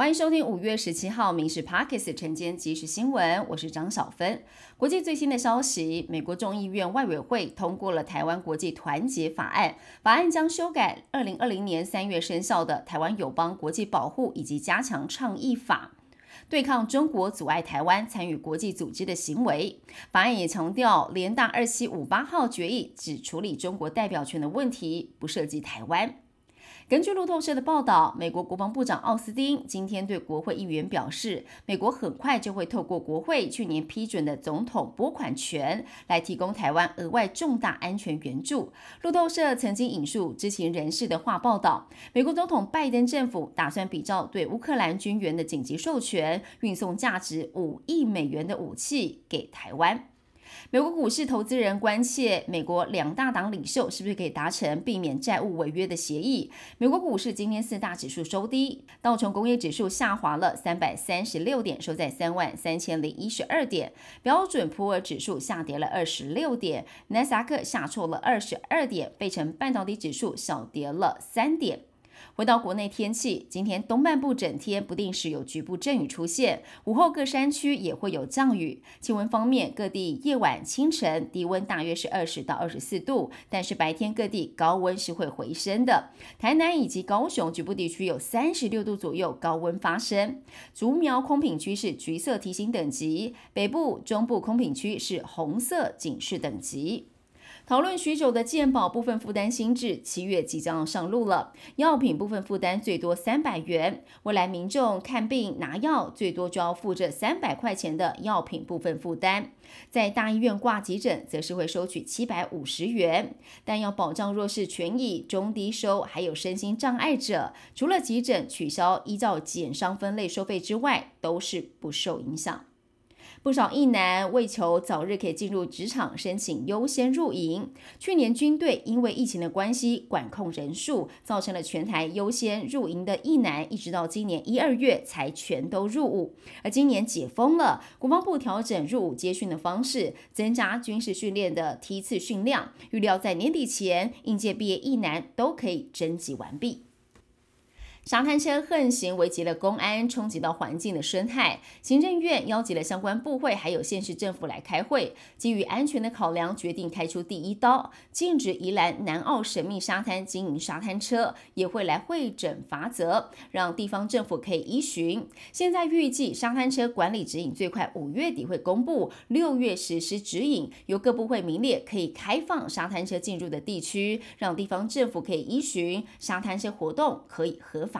欢迎收听五月十七号《民事 Parkes》晨间即时新闻，我是张小芬。国际最新的消息，美国众议院外委会通过了《台湾国际团结法案》，法案将修改二零二零年三月生效的《台湾友邦国际保护以及加强倡议法》，对抗中国阻碍台湾参与国际组织的行为。法案也强调，联大二七五八号决议只处理中国代表权的问题，不涉及台湾。根据路透社的报道，美国国防部长奥斯汀今天对国会议员表示，美国很快就会透过国会去年批准的总统拨款权，来提供台湾额外重大安全援助。路透社曾经引述知情人士的话报道，美国总统拜登政府打算比照对乌克兰军援的紧急授权，运送价值五亿美元的武器给台湾。美国股市投资人关切，美国两大党领袖是不是可以达成避免债务违约的协议？美国股市今天四大指数收低，道琼工业指数下滑了三百三十六点，收在三万三千零一十二点；标准普尔指数下跌了二十六点，纳斯达克下挫了二十二点，费城半导体指数小跌了三点。回到国内天气，今天东半部整天不定时有局部阵雨出现，午后各山区也会有降雨。气温方面，各地夜晚、清晨低温大约是二十到二十四度，但是白天各地高温是会回升的。台南以及高雄局部地区有三十六度左右高温发生。竹苗空品区是橘色提醒等级，北部、中部空品区是红色警示等级。讨论许久的健保部分负担新制，七月即将上路了。药品部分负担最多三百元，未来民众看病拿药最多就要付这三百块钱的药品部分负担。在大医院挂急诊，则是会收取七百五十元。但要保障弱势权益、中低收还有身心障碍者，除了急诊取消依照减伤分类收费之外，都是不受影响。不少役男为求早日可以进入职场，申请优先入营。去年军队因为疫情的关系管控人数，造成了全台优先入营的役男，一直到今年一二月才全都入伍。而今年解封了，国防部调整入伍接训的方式，增加军事训练的梯次训量，预料在年底前应届毕业役男都可以征集完毕。沙滩车横行，危及了公安，冲击到环境的生态。行政院邀集了相关部会，还有县市政府来开会，基于安全的考量，决定开出第一刀，禁止宜兰南澳神秘沙滩经营沙滩车，也会来会诊罚则，让地方政府可以依循。现在预计沙滩车管理指引最快五月底会公布，六月实施指引，由各部会名列可以开放沙滩车进入的地区，让地方政府可以依循沙滩车活动可以合法。